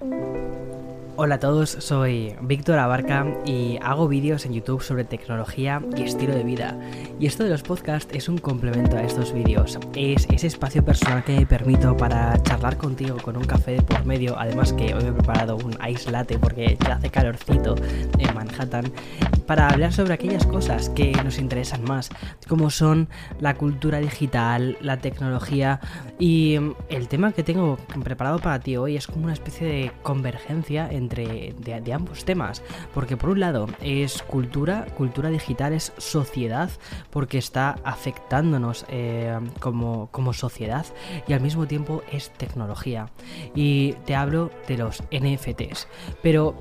Hola a todos, soy Víctor Abarca y hago vídeos en YouTube sobre tecnología y estilo de vida. Y esto de los podcasts es un complemento a estos vídeos. Es ese espacio personal que permito para charlar contigo con un café de por medio. Además que hoy me he preparado un ice latte porque ya hace calorcito en Manhattan. Para hablar sobre aquellas cosas que nos interesan más, como son la cultura digital, la tecnología y el tema que tengo preparado para ti hoy es como una especie de convergencia entre de, ambos temas. Porque por un lado es cultura, cultura digital es sociedad, porque está afectándonos eh, como, como sociedad y al mismo tiempo es tecnología. Y te hablo de los NFTs. Pero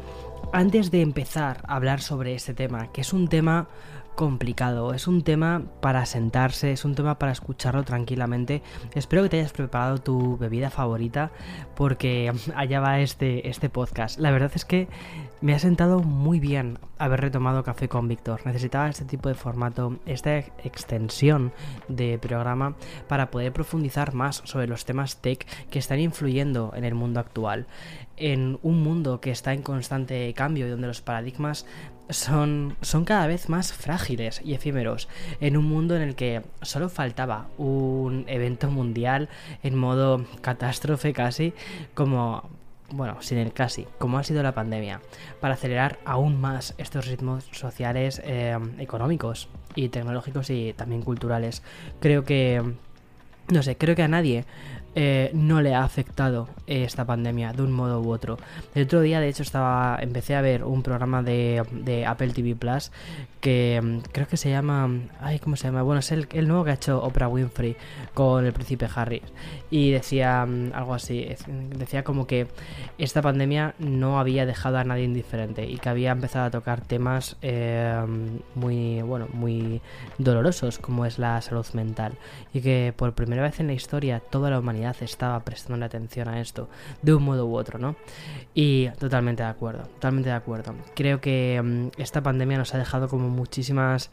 antes de empezar a hablar sobre este tema, que es un tema complicado, es un tema para sentarse, es un tema para escucharlo tranquilamente. Espero que te hayas preparado tu bebida favorita porque allá va este, este podcast. La verdad es que me ha sentado muy bien haber retomado Café con Víctor. Necesitaba este tipo de formato, esta extensión de programa para poder profundizar más sobre los temas tech que están influyendo en el mundo actual. En un mundo que está en constante cambio y donde los paradigmas son, son cada vez más frágiles y efímeros en un mundo en el que solo faltaba un evento mundial en modo catástrofe casi como bueno, sin el casi, como ha sido la pandemia, para acelerar aún más estos ritmos sociales, eh, económicos y tecnológicos y también culturales. Creo que, no sé, creo que a nadie eh, no le ha afectado esta pandemia de un modo u otro. El otro día, de hecho, estaba empecé a ver un programa de, de Apple TV Plus que mm, creo que se llama. Ay, ¿cómo se llama? Bueno, es el, el nuevo que ha hecho Oprah Winfrey con el príncipe Harry. Y decía mm, algo así: decía como que esta pandemia no había dejado a nadie indiferente y que había empezado a tocar temas eh, muy, bueno, muy dolorosos, como es la salud mental. Y que por primera vez en la historia toda la humanidad estaba prestando atención a esto de un modo u otro, ¿no? Y totalmente de acuerdo, totalmente de acuerdo. Creo que mm, esta pandemia nos ha dejado como muchísimas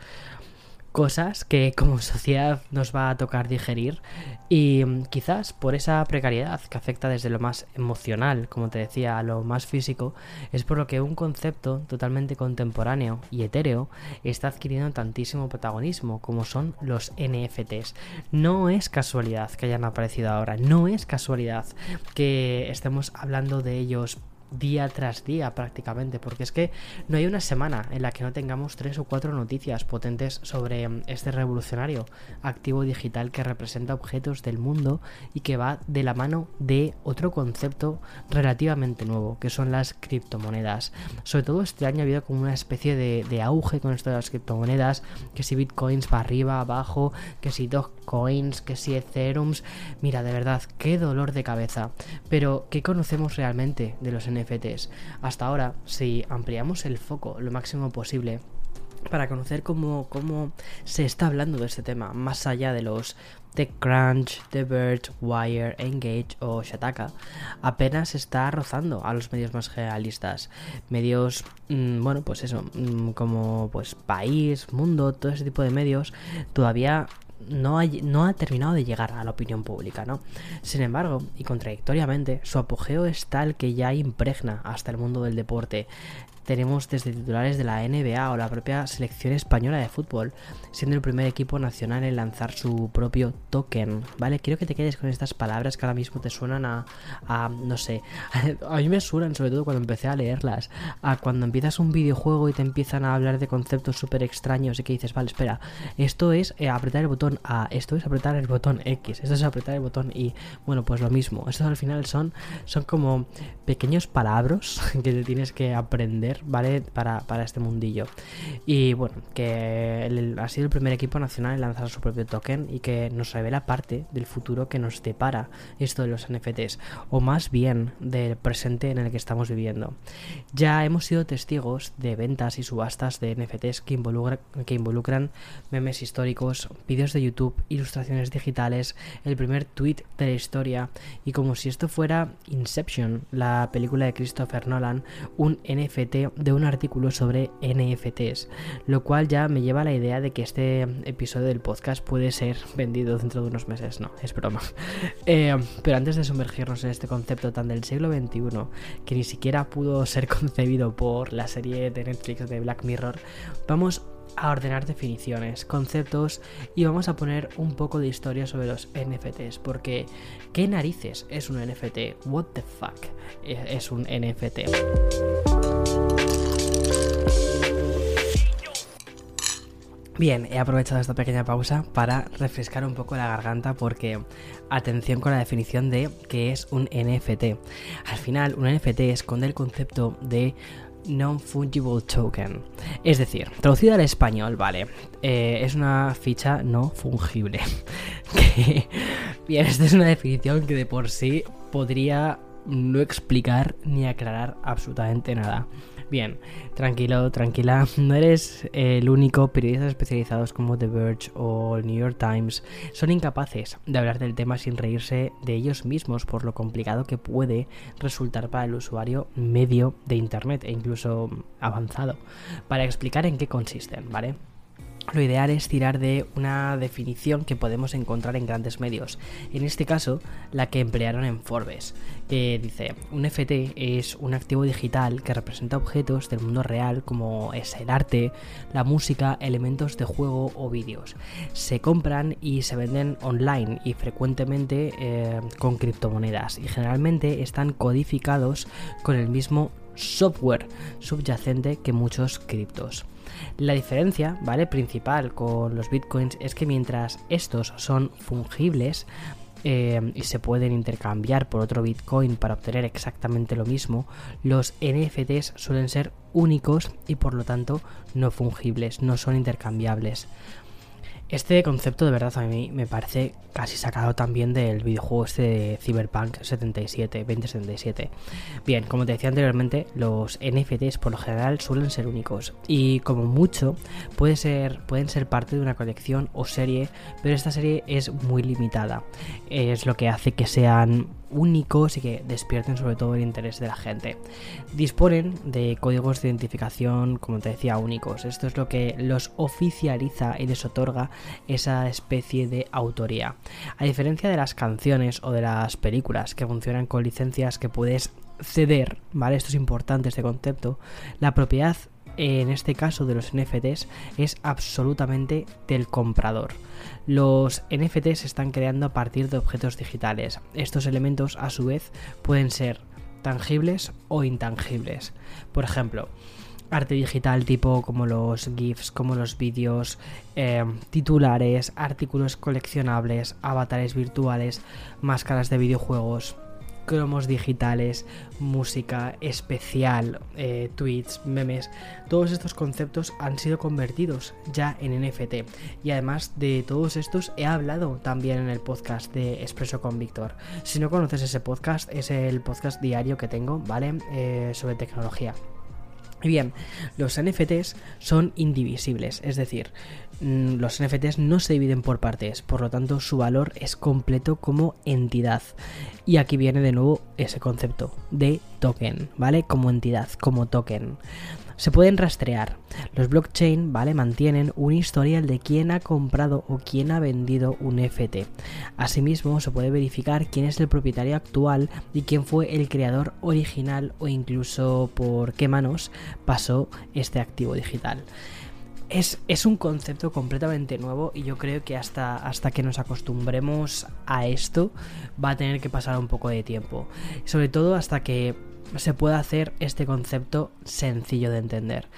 cosas que como sociedad nos va a tocar digerir y mm, quizás por esa precariedad que afecta desde lo más emocional, como te decía, a lo más físico, es por lo que un concepto totalmente contemporáneo y etéreo está adquiriendo tantísimo protagonismo como son los NFTs. No es casualidad que hayan aparecido ahora, no es casualidad que estemos hablando de ellos día tras día prácticamente, porque es que no hay una semana en la que no tengamos tres o cuatro noticias potentes sobre mm, este revolucionario activo digital que representa objetos del mundo y que va de la mano de otro concepto relativamente nuevo, que son las criptomonedas. Sobre todo este año ha habido como una especie de, auge con esto de las criptomonedas, que si bitcoins va arriba, abajo, que si Dogecoins, que si Ethereum, mira, de verdad, qué dolor de cabeza. Pero, ¿qué conocemos realmente de los NFTs. Hasta ahora, si ampliamos el foco lo máximo posible, para conocer cómo, cómo se está hablando de este tema, más allá de los TechCrunch, The Verge, Wire, Engage o Shataka, apenas está rozando a los medios más generalistas. Medios, mmm, bueno, pues eso, mmm, como pues País, Mundo, todo ese tipo de medios, todavía no ha, terminado de llegar a la opinión pública, ¿no? Sin embargo, y contradictoriamente, su apogeo es tal que ya impregna hasta el mundo del deporte tenemos desde titulares de la NBA o la propia selección española de fútbol, siendo el primer equipo nacional en lanzar su propio token, ¿vale? Quiero que te quedes con estas palabras que ahora mismo te suenan a, a no sé, a, mí me suenan sobre todo cuando empecé a leerlas, a cuando empiezas un videojuego y te empiezan a hablar de conceptos súper extraños y que dices, vale, espera, esto es eh, apretar el botón A, esto es apretar el botón X, esto es apretar el botón Y, bueno, pues lo mismo, estos al final son, son como pequeños palabras que te tienes que aprender ¿vale? Para, para este mundillo. Y bueno, que ha sido el primer equipo nacional en lanzar su propio token y que nos revela parte del futuro que nos depara esto de los NFTs, o más bien del presente en el que estamos viviendo. Ya hemos sido testigos de ventas y subastas de NFTs que, involucra, que involucran memes históricos, vídeos de YouTube, ilustraciones digitales, el primer tweet de la historia, y como si esto fuera Inception, la película de Christopher Nolan, un NFT de un artículo sobre NFTs, lo cual ya me lleva a la idea de que este episodio del podcast puede ser vendido dentro de unos meses. No, es broma. Eh, pero antes de sumergirnos en este concepto tan del siglo XXI, que ni siquiera pudo ser concebido por la serie de Netflix de Black Mirror, vamos a ordenar definiciones, conceptos y vamos a poner un poco de historia sobre los NFTs, porque ¿qué narices es un NFT? What the fuck es un NFT? Bien, he aprovechado esta pequeña pausa para refrescar un poco la garganta porque atención con la definición de qué es un NFT. Al final, un NFT esconde el concepto de Non-Fungible Token. Es decir, traducido al español, vale, eh, es una ficha no fungible. bien, esta es una definición que de por sí podría no explicar ni aclarar absolutamente nada. Bien, tranquilo, tranquila, no eres el único. Periodistas especializados como The Verge o New York Times son incapaces de hablar del tema sin reírse de ellos mismos por lo complicado que puede resultar para el usuario medio de Internet e incluso avanzado para explicar en qué consisten, ¿vale? Lo ideal es tirar de una definición que podemos encontrar en grandes medios. En este caso, la que emplearon en Forbes, que dice, un FT es un activo digital que representa objetos del mundo real como es el arte, la música, elementos de juego o vídeos. Se compran y se venden online y frecuentemente eh, con criptomonedas y generalmente están codificados con el mismo software subyacente que muchos criptos. La diferencia, ¿vale? Principal con los bitcoins es que mientras estos son fungibles, eh, y se pueden intercambiar por otro Bitcoin para obtener exactamente lo mismo, los NFTs suelen ser únicos y por lo tanto no fungibles, no son intercambiables. Este concepto de verdad a mí me parece casi sacado también del videojuego este de Cyberpunk 77, 2077. Bien, como te decía anteriormente, los NFTs por lo general suelen ser únicos y como mucho pueden ser parte de una colección o serie, pero esta serie es muy limitada. Es lo que hace que sean únicos y que despierten sobre todo el interés de la gente. Disponen de códigos de identificación, como te decía, únicos. Esto es lo que los oficializa y les otorga esa especie de autoría. A diferencia de las canciones o de las películas que funcionan con licencias que puedes ceder, ¿vale? Esto es importante, este concepto. La propiedad en este caso de los NFTs es absolutamente del comprador. Los NFTs se están creando a partir de objetos digitales. Estos elementos a su vez pueden ser tangibles o intangibles. Por ejemplo, arte digital tipo como los GIFs, como los vídeos, eh, titulares, artículos coleccionables, avatares virtuales, máscaras de videojuegos, cromos digitales, música especial, eh, tweets, memes, todos estos conceptos han sido convertidos ya en NFT. Y además de todos estos he hablado también en el podcast de Expreso con Víctor. Si no conoces ese podcast, es el podcast diario que tengo, ¿vale? Eh, sobre tecnología. Bien, los NFTs son indivisibles, es decir, los NFTs no se dividen por partes, por lo tanto su valor es completo como entidad. Y aquí viene de nuevo ese concepto de token, ¿vale? Como entidad, como token se pueden rastrear. Los blockchain, ¿vale? Mantienen un historial de quién ha comprado o quién ha vendido un FT. Asimismo, se puede verificar quién es el propietario actual y quién fue el creador original o incluso por qué manos pasó este activo digital. Es, es, un concepto completamente nuevo y yo creo que hasta, hasta que nos acostumbremos a esto va a tener que pasar un poco de tiempo. Sobre todo hasta que se puede hacer este concepto sencillo de entender.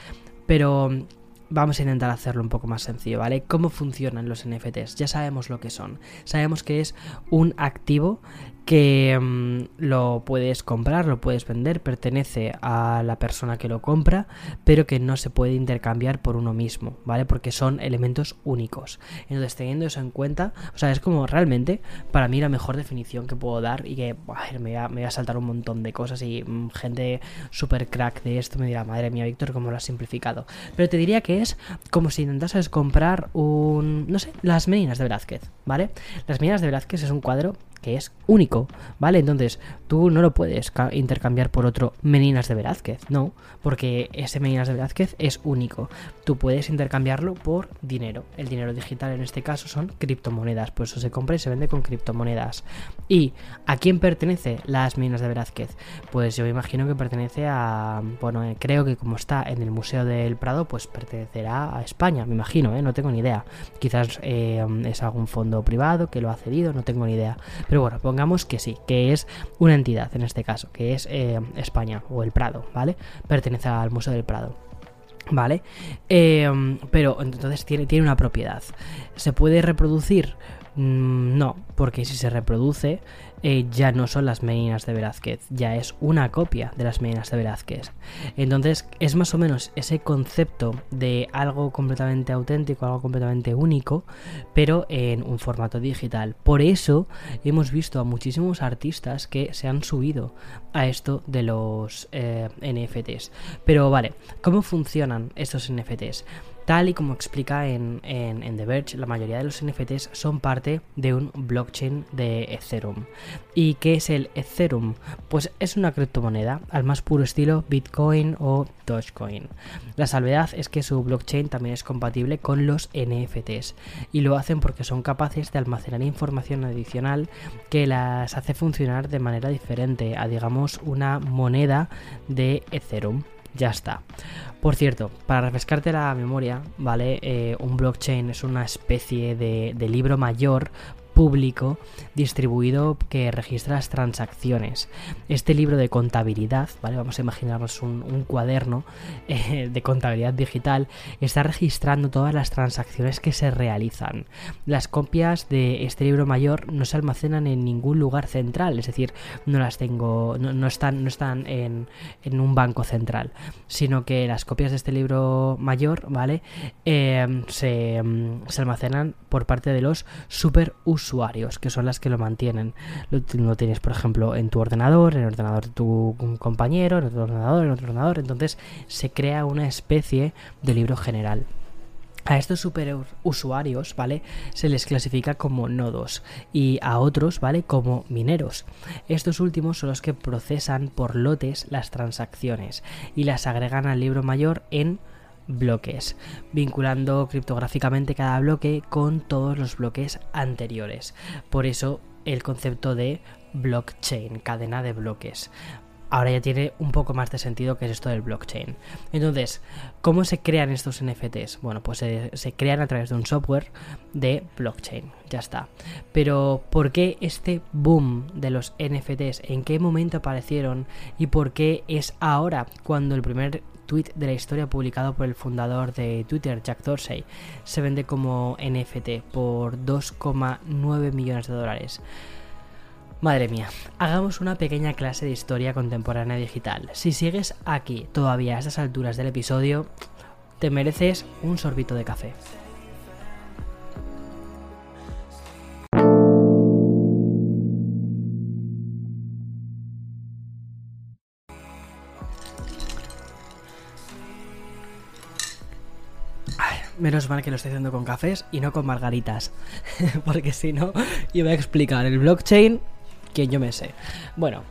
Pero mm, vamos a intentar hacerlo un poco más sencillo, ¿vale? ¿Cómo funcionan los NFTs? Ya sabemos lo que son. Sabemos que es un activo que mm, lo puedes comprar, lo puedes vender, pertenece a la persona que lo compra, pero que no se puede intercambiar por uno mismo, ¿vale? Porque son elementos únicos. Entonces, teniendo eso en cuenta, o sea, es como realmente para mí la mejor definición que puedo dar y que me, voy a, saltar un montón de cosas y mm, gente súper crack de esto me dirá, madre mía, Víctor, cómo lo has simplificado. Pero te diría que es como si intentases comprar un, no sé, las meninas de Velázquez, ¿vale? Las meninas de Velázquez es un cuadro es único, ¿vale? Entonces, tú no lo puedes intercambiar por otro Meninas de Velázquez, no, porque ese Meninas de Velázquez es único. Tú puedes intercambiarlo por dinero. El dinero digital en este caso son criptomonedas, pues eso se compra y se vende con criptomonedas. ¿Y a quién pertenece las Meninas de Velázquez? Pues yo me imagino que pertenece a, bueno, eh, creo que como está en el Museo del Prado, pues pertenecerá a España, me imagino, ¿eh? no tengo ni idea. Quizás eh, es algún fondo privado que lo ha cedido, no tengo ni idea. Bueno, pongamos que sí, que es una entidad en este caso, que es eh, España o el Prado, ¿vale? Pertenece al Museo del Prado. ¿Vale? Eh, pero entonces tiene, tiene una propiedad. ¿Se puede reproducir? Mm, no, porque si se reproduce eh, ya no son las Meninas de Velázquez, ya es una copia de las Meninas de Velázquez. Entonces es más o menos ese concepto de algo completamente auténtico, algo completamente único, pero en un formato digital. Por eso hemos visto a muchísimos artistas que se han subido a esto de los eh, NFTs. Pero vale, ¿cómo funcionan estos NFTs? Tal y como explica en, The Verge, la mayoría de los NFTs son parte de un blockchain de Ethereum. ¿Y qué es el Ethereum? Pues es una criptomoneda al más puro estilo Bitcoin o Dogecoin. La salvedad es que su blockchain también es compatible con los NFTs y lo hacen porque son capaces de almacenar información adicional que las hace funcionar de manera diferente a digamos una moneda de Ethereum ya está. Por cierto, para refrescarte la memoria, ¿vale? Eh, un blockchain es una especie de, de libro mayor público distribuido que registra las transacciones. Este libro de contabilidad, ¿vale? Vamos a imaginarnos un, cuaderno eh, de contabilidad digital, está registrando todas las transacciones que se realizan. Las copias de este libro mayor no se almacenan en ningún lugar central, es decir, no las tengo, no, están, no están en, un banco central, sino que las copias de este libro mayor, ¿vale? Eh, se, se almacenan por parte de los super usuarios, que son las que lo mantienen. Lo, tienes, por ejemplo, en tu ordenador, en el ordenador de tu compañero, en otro ordenador, en otro ordenador. Entonces se crea una especie de libro general. A estos super usuarios, ¿vale? Se les clasifica como nodos y a otros, ¿vale? Como mineros. Estos últimos son los que procesan por lotes las transacciones y las agregan al libro mayor en bloques, vinculando criptográficamente cada bloque con todos los bloques anteriores. Por eso el concepto de blockchain, cadena de bloques. Ahora ya tiene un poco más de sentido que es esto del blockchain. Entonces, ¿cómo se crean estos NFTs? Bueno, pues se, crean a través de un software de blockchain. Ya está. Pero, ¿por qué este boom de los NFTs? ¿En qué momento aparecieron? ¿Y por qué es ahora cuando el primer tweet de la historia publicado por el fundador de Twitter, Jack Dorsey, se vende como NFT por 2,9 millones de dólares. Madre mía, hagamos una pequeña clase de historia contemporánea digital. Si sigues aquí todavía a estas alturas del episodio, te mereces un sorbito de café. Menos mal que lo estoy haciendo con cafés y no con margaritas. Porque si no, iba a explicar el blockchain que yo me sé. Bueno,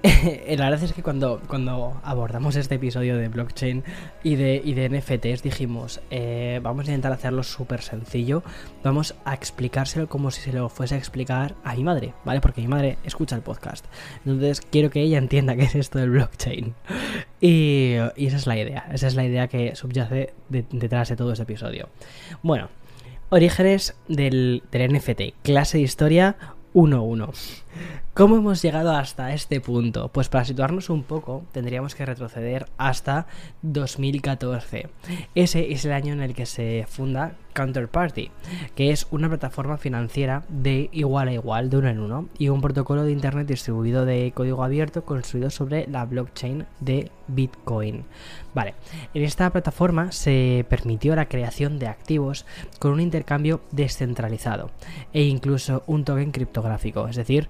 la verdad es que cuando, cuando abordamos este episodio de blockchain y de, y de NFTs dijimos, eh, vamos a intentar hacerlo súper sencillo, vamos a explicárselo como si se lo fuese a explicar a mi madre, ¿vale? Porque mi madre escucha el podcast. Entonces quiero que ella entienda qué es esto del blockchain. Y, esa es la idea, esa es la idea que subyace detrás de todo este episodio. Bueno, orígenes del, del NFT, clase de historia 1-1. ¿Cómo hemos llegado hasta este punto? Pues para situarnos un poco tendríamos que retroceder hasta 2014. Ese es el año en el que se funda Counterparty, que es una plataforma financiera de igual a igual, de uno en uno, y un protocolo de Internet distribuido de código abierto construido sobre la blockchain de Bitcoin. Vale, en esta plataforma se permitió la creación de activos con un intercambio descentralizado e incluso un token criptográfico, es decir,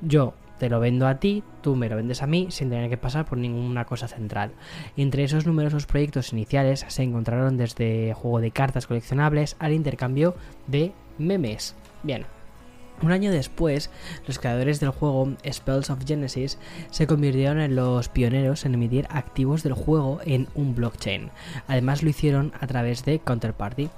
yo te lo vendo a ti, tú me lo vendes a mí sin tener que pasar por ninguna cosa central. Entre esos numerosos proyectos iniciales se encontraron desde juego de cartas coleccionables al intercambio de memes. Bien. Un año después, los creadores del juego Spells of Genesis se convirtieron en los pioneros en emitir activos del juego en un blockchain. Además lo hicieron a través de Counterparty.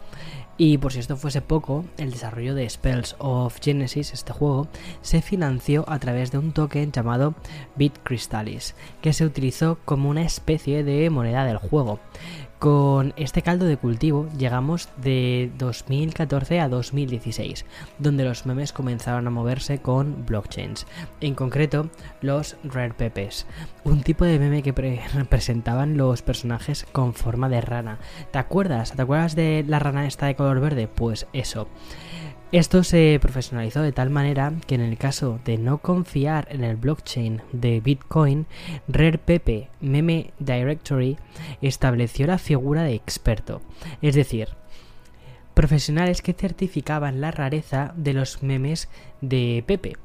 Y por si esto fuese poco, el desarrollo de Spells of Genesis, este juego, se financió a través de un token llamado BitCrystallis, que se utilizó como una especie de moneda del juego. Con este caldo de cultivo llegamos de 2014 a 2016, donde los memes comenzaron a moverse con blockchains, en concreto los Rare Pepes, un tipo de meme que representaban los personajes con forma de rana. ¿Te acuerdas? ¿Te acuerdas de la rana esta de color verde? Pues eso. Esto se profesionalizó de tal manera que en el caso de no confiar en el blockchain de Bitcoin, RarePepe Meme Directory estableció la figura de experto, es decir, profesionales que certificaban la rareza de los memes de Pepe.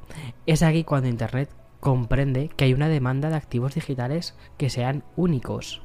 Es aquí cuando Internet comprende que hay una demanda de activos digitales que sean únicos.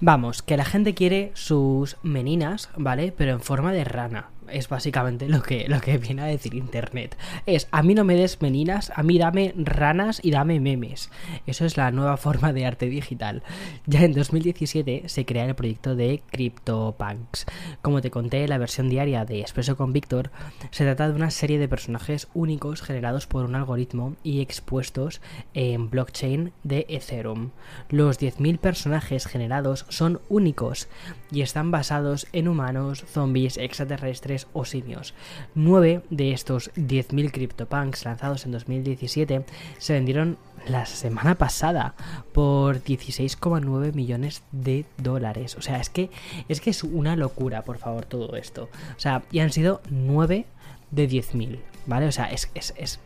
Vamos, que la gente quiere sus meninas, ¿vale? Pero en forma de rana es básicamente lo que, lo que viene a decir Internet. Es, a mí no me des meninas, a mí dame ranas y dame memes. Eso es la nueva forma de arte digital. Ya en 2017 se crea el proyecto de CryptoPunks. Como te conté, la versión diaria de Expreso con Víctor se trata de una serie de personajes únicos generados por un algoritmo y expuestos en blockchain de Ethereum. Los 10.000 personajes generados son únicos y están basados en humanos, zombies, extraterrestres, o simios. Nueve de estos 10.000 CryptoPunks lanzados en 2017 se vendieron la semana pasada por 16,9 millones de dólares. O sea, es que es que es una locura, por favor, todo esto. O sea, y han sido 9 de 10.000, ¿vale? O sea, es, es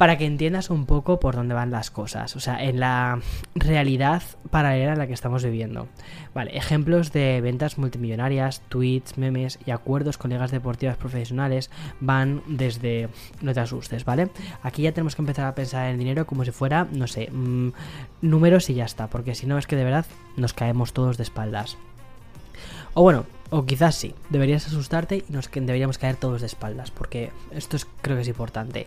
para que entiendas un poco por dónde van las cosas, o sea, en la realidad paralela en la que estamos viviendo. Vale, ejemplos de ventas multimillonarias, tweets, memes y acuerdos con ligas deportivas profesionales van desde... No te asustes, ¿vale? Aquí ya tenemos que empezar a pensar en dinero como si fuera, no sé, mm, números y ya está, porque si no es que de verdad nos caemos todos de espaldas. O bueno, o quizás sí, deberías asustarte y nos deberíamos caer todos de espaldas, porque esto es, creo que es importante.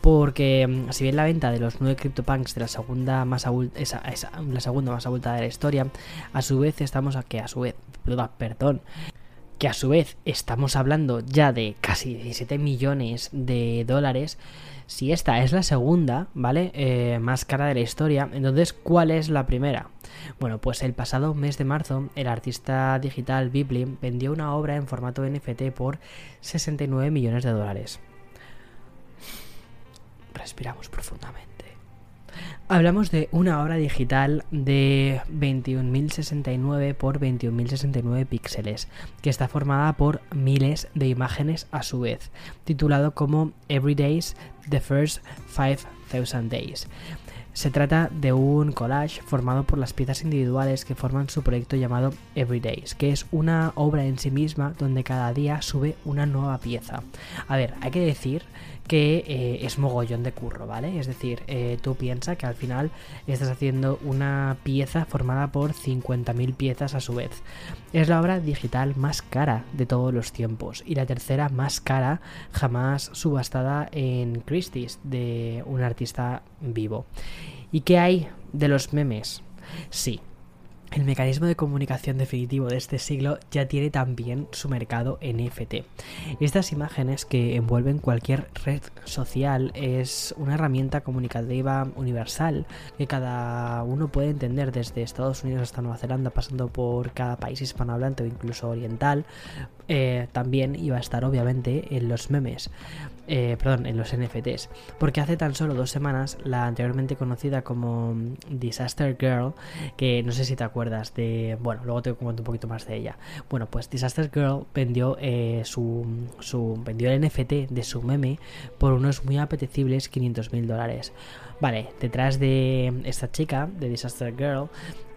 Porque mm, si bien la venta de los nueve CryptoPunks de la segunda más esa, la segunda más abultada de la historia, a su vez estamos a que a su vez, perdón, que a su vez estamos hablando ya de casi 17 millones de dólares, si esta es la segunda, ¿vale? Eh, más cara de la historia, entonces, ¿cuál es la primera? Bueno, pues el pasado mes de marzo, el artista digital Bibli vendió una obra en formato NFT por 69 millones de dólares. Respiramos profundamente. Hablamos de una obra digital de 21.069 por 21.069 píxeles, que está formada por miles de imágenes a su vez, titulado como Every Days The First 5000 Days. Se trata de un collage formado por las piezas individuales que forman su proyecto llamado Everydays, que es una obra en sí misma donde cada día sube una nueva pieza. A ver, hay que decir que eh, es mogollón de curro, ¿vale? Es decir, eh, tú piensas que al final estás haciendo una pieza formada por 50.000 piezas a su vez. Es la obra digital más cara de todos los tiempos y la tercera más cara jamás subastada en Christie's de un artista vivo. ¿Y qué hay de los memes? Sí, el mecanismo de comunicación definitivo de este siglo ya tiene también su mercado NFT. Estas imágenes que envuelven cualquier red social es una herramienta comunicativa universal que cada uno puede entender desde Estados Unidos hasta Nueva Zelanda, pasando por cada país hispanohablante o incluso oriental. Eh, también iba a estar obviamente en los memes. Eh, perdón, en los NFTs, porque hace tan solo dos semanas la anteriormente conocida como Disaster Girl, que no sé si te acuerdas de, bueno, luego te comento un poquito más de ella. Bueno, pues Disaster Girl vendió eh, su, su, vendió el NFT de su meme por unos muy apetecibles 500 mil dólares. Vale, detrás de esta chica, de Disaster Girl,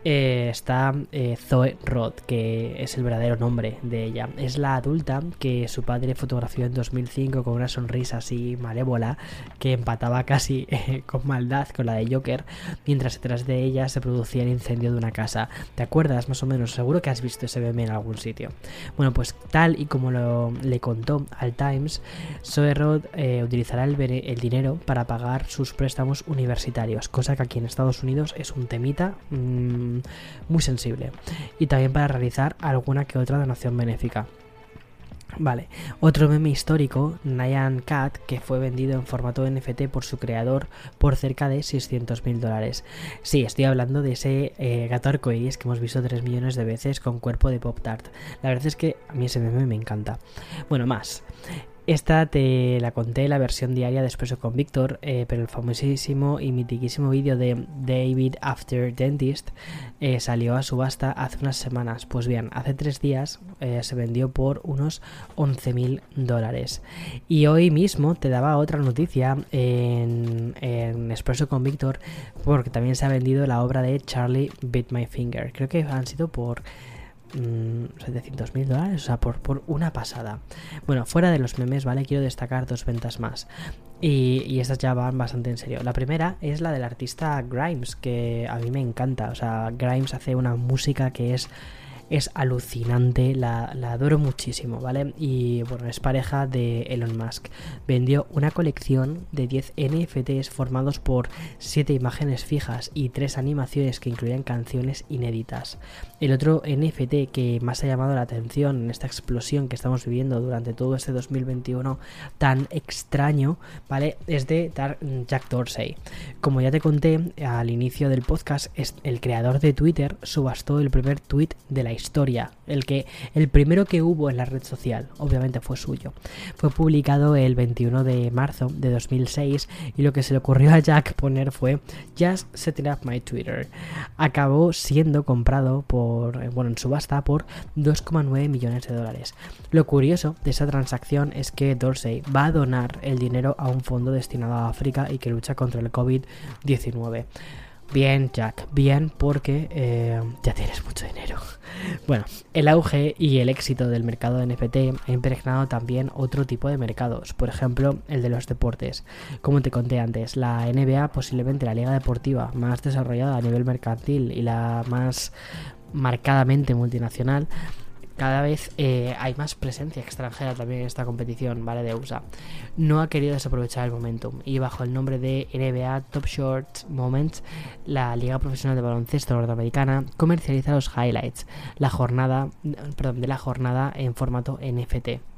eh, está eh, Zoe Roth, que es el verdadero nombre de ella. Es la adulta que su padre fotografió en 2005 con una sonrisa así malévola que empataba casi eh, con maldad con la de Joker, mientras detrás de ella se producía el incendio de una casa. ¿Te acuerdas más o menos? Seguro que has visto ese meme en algún sitio. Bueno, pues tal y como lo, le contó al Times, Zoe Roth utilizará el, el, dinero para pagar sus préstamos universitarios, cosa que aquí en Estados Unidos es un temita. Mmm, muy sensible. Y también para realizar alguna que otra donación benéfica. Vale, otro meme histórico, Nyan Cat, que fue vendido en formato NFT por su creador por cerca de 600 mil dólares. Sí, estoy hablando de ese eh, gato arcoíris que hemos visto 3 millones de veces con cuerpo de Pop Tart. La verdad es que a mí ese meme me encanta. Bueno, más. Esta te la conté la versión diaria de con Víctor, eh, pero el famosísimo y mitiquísimo vídeo de David After Dentist eh, salió a subasta hace unas semanas. Pues bien, hace tres días eh, se vendió por unos 11 mil dólares. Y hoy mismo te daba otra noticia en, en Expreso con Víctor, porque también se ha vendido la obra de Charlie Bit My Finger. Creo que han sido por 700 mm, mil dólares, o sea, por, por, una pasada. Bueno, fuera de los memes, ¿vale? Quiero destacar dos ventas más. Y, y, estas ya van bastante en serio. La primera es la del artista Grimes, que a mí me encanta. O sea, Grimes hace una música que es es alucinante, la, adoro muchísimo, ¿vale? Y bueno, es pareja de Elon Musk. Vendió una colección de 10 NFTs formados por 7 imágenes fijas y 3 animaciones que incluían canciones inéditas. El otro NFT que más ha llamado la atención en esta explosión que estamos viviendo durante todo este 2021 tan extraño, ¿vale? Es de Jack Dorsey. Como ya te conté al inicio del podcast, el creador de Twitter subastó el primer tweet de la historia, el que el primero que hubo en la red social, obviamente fue suyo. Fue publicado el 21 de marzo de 2006 y lo que se le ocurrió a Jack poner fue Just setting up my Twitter. Acabó siendo comprado por, eh, bueno, en subasta por 2,9 millones de dólares. Lo curioso de esa transacción es que Dorsey va a donar el dinero a un fondo destinado a África y que lucha contra el COVID-19. Bien, Jack, bien, porque eh, ya tienes mucho dinero. Bueno, el auge y el éxito del mercado de NFT ha impregnado también otro tipo de mercados, por ejemplo, el de los deportes. Como te conté antes, la NBA, posiblemente la liga deportiva más desarrollada a nivel mercantil y la más marcadamente multinacional, cada vez eh, hay más presencia extranjera también en esta competición, ¿vale? De USA. No ha querido desaprovechar el momentum y bajo el nombre de NBA Top Short Moments, la Liga Profesional de Baloncesto Norteamericana comercializa los highlights la jornada, perdón, de la jornada en formato NFT.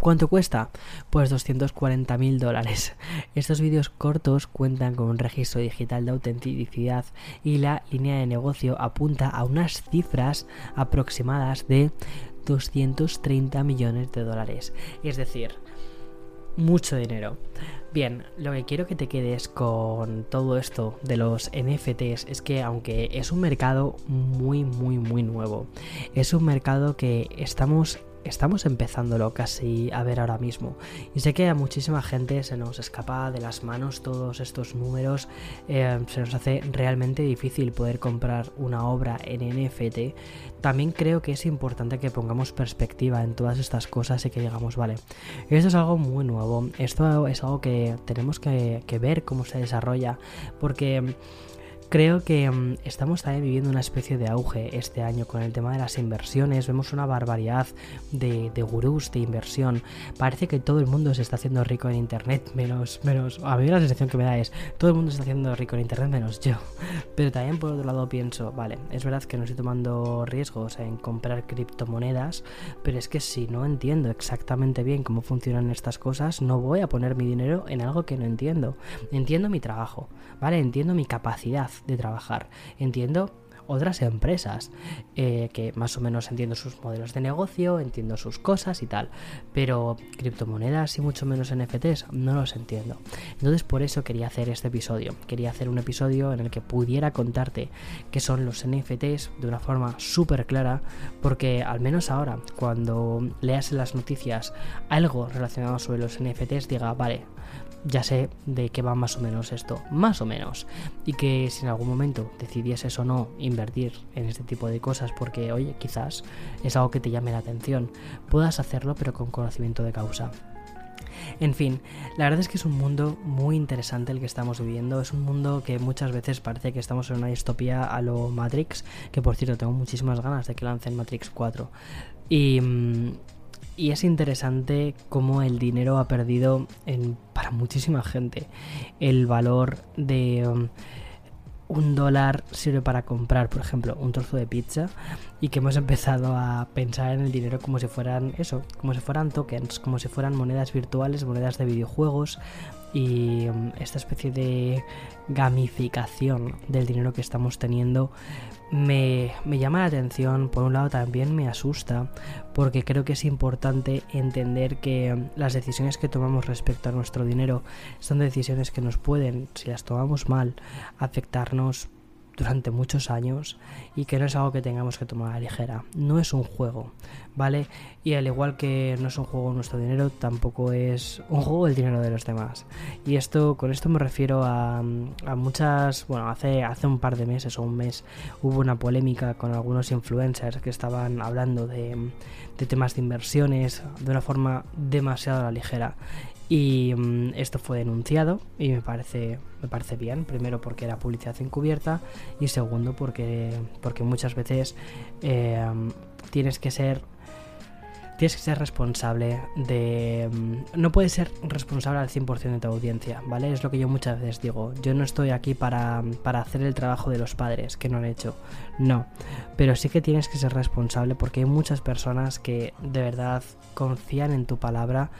¿Cuánto cuesta? Pues 240 mil dólares. Estos vídeos cortos cuentan con un registro digital de autenticidad y la línea de negocio apunta a unas cifras aproximadas de 230 millones de dólares. Es decir, mucho dinero. Bien, lo que quiero que te quedes con todo esto de los NFTs es que aunque es un mercado muy, muy, muy nuevo, es un mercado que estamos estamos empezándolo casi a ver ahora mismo. Y sé que a muchísima gente se nos escapa de las manos todos estos números, eh, se nos hace realmente difícil poder comprar una obra en NFT. También creo que es importante que pongamos perspectiva en todas estas cosas y que digamos, vale, esto es algo muy nuevo, esto es algo que tenemos que, que ver cómo se desarrolla, porque Creo que mm, estamos también viviendo una especie de auge este año con el tema de las inversiones. Vemos una barbaridad de, gurús de inversión. Parece que todo el mundo se está haciendo rico en Internet, menos, menos. A mí la sensación que me da es, todo el mundo se está haciendo rico en Internet menos yo. Pero también por otro lado pienso, vale, es verdad que no estoy tomando riesgos en comprar criptomonedas, pero es que si no entiendo exactamente bien cómo funcionan estas cosas, no voy a poner mi dinero en algo que no entiendo. Entiendo mi trabajo, ¿vale? Entiendo mi capacidad de trabajar. Entiendo otras empresas eh, que más o menos entiendo sus modelos de negocio, entiendo sus cosas y tal, pero criptomonedas y mucho menos NFTs no los entiendo. Entonces por eso quería hacer este episodio. Quería hacer un episodio en el que pudiera contarte qué son los NFTs de una forma súper clara, porque al menos ahora cuando leas en las noticias algo relacionado sobre los NFTs diga, vale, ya sé de qué va más o menos esto, más o menos. Y que si en algún momento decidieses o no invertir en este tipo de cosas, porque oye, quizás es algo que te llame la atención, puedas hacerlo pero con conocimiento de causa. En fin, la verdad es que es un mundo muy interesante el que estamos viviendo. Es un mundo que muchas veces parece que estamos en una distopía a lo Matrix, que por cierto tengo muchísimas ganas de que lancen Matrix 4. Y, mm, y es interesante cómo el dinero ha perdido para muchísima gente el valor de... Um, un dólar sirve para comprar, por ejemplo, un trozo de pizza y que hemos empezado a pensar en el dinero como si fueran eso, como si fueran tokens, como si fueran monedas virtuales, monedas de videojuegos y um, esta especie de gamificación del dinero que estamos teniendo me, me, llama la atención, por un lado también me asusta, porque creo que es importante entender que las decisiones que tomamos respecto a nuestro dinero son decisiones que nos pueden, si las tomamos mal, afectarnos durante muchos años y que no es algo que tengamos que tomar a la ligera. No es un juego, ¿vale? Y al igual que no es un juego nuestro dinero, tampoco es un juego el dinero de los demás. Y esto, con esto me refiero a, a muchas, bueno, hace, hace un par de meses o un mes hubo una polémica con algunos influencers que estaban hablando de, de temas de inversiones de una forma demasiado a la ligera. Y mm, esto fue denunciado y me parece, me parece bien, primero porque era publicidad encubierta y segundo porque, porque muchas veces eh, tienes que ser tienes que ser responsable de... Mm, no puedes ser responsable al 100% de tu audiencia, ¿vale? Es lo que yo muchas veces digo. Yo no estoy aquí para, para, hacer el trabajo de los padres que no han hecho. No. Pero sí que tienes que ser responsable porque hay muchas personas que de verdad confían en tu palabra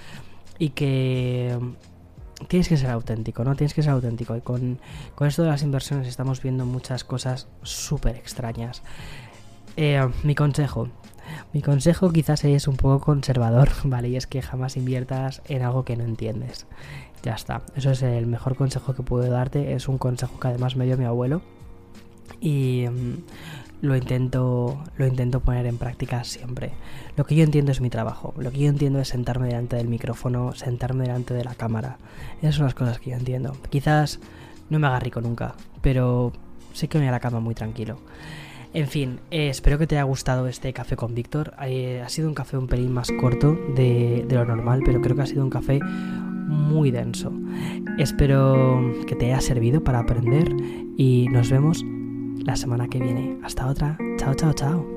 y que tienes que ser auténtico, ¿no? Tienes que ser auténtico. Y con, esto de las inversiones estamos viendo muchas cosas súper extrañas. Eh, mi consejo. Mi consejo quizás es un poco conservador, ¿vale? Y es que jamás inviertas en algo que no entiendes. Ya está. Eso es el mejor consejo que puedo darte. Es un consejo que además me dio mi abuelo. Y mm, lo intento, lo intento poner en práctica siempre. Lo que yo entiendo es mi trabajo. Lo que yo entiendo es sentarme delante del micrófono, sentarme delante de la cámara. Esas son las cosas que yo entiendo. Quizás no me haga rico nunca, pero sé que me voy a la cama muy tranquilo. En fin, eh, espero que te haya gustado este café con Víctor. Eh, ha sido un café un pelín más corto de, de lo normal, pero creo que ha sido un café muy denso. Espero que te haya servido para aprender y nos vemos la semana que viene. Hasta otra. Chao, chao, chao.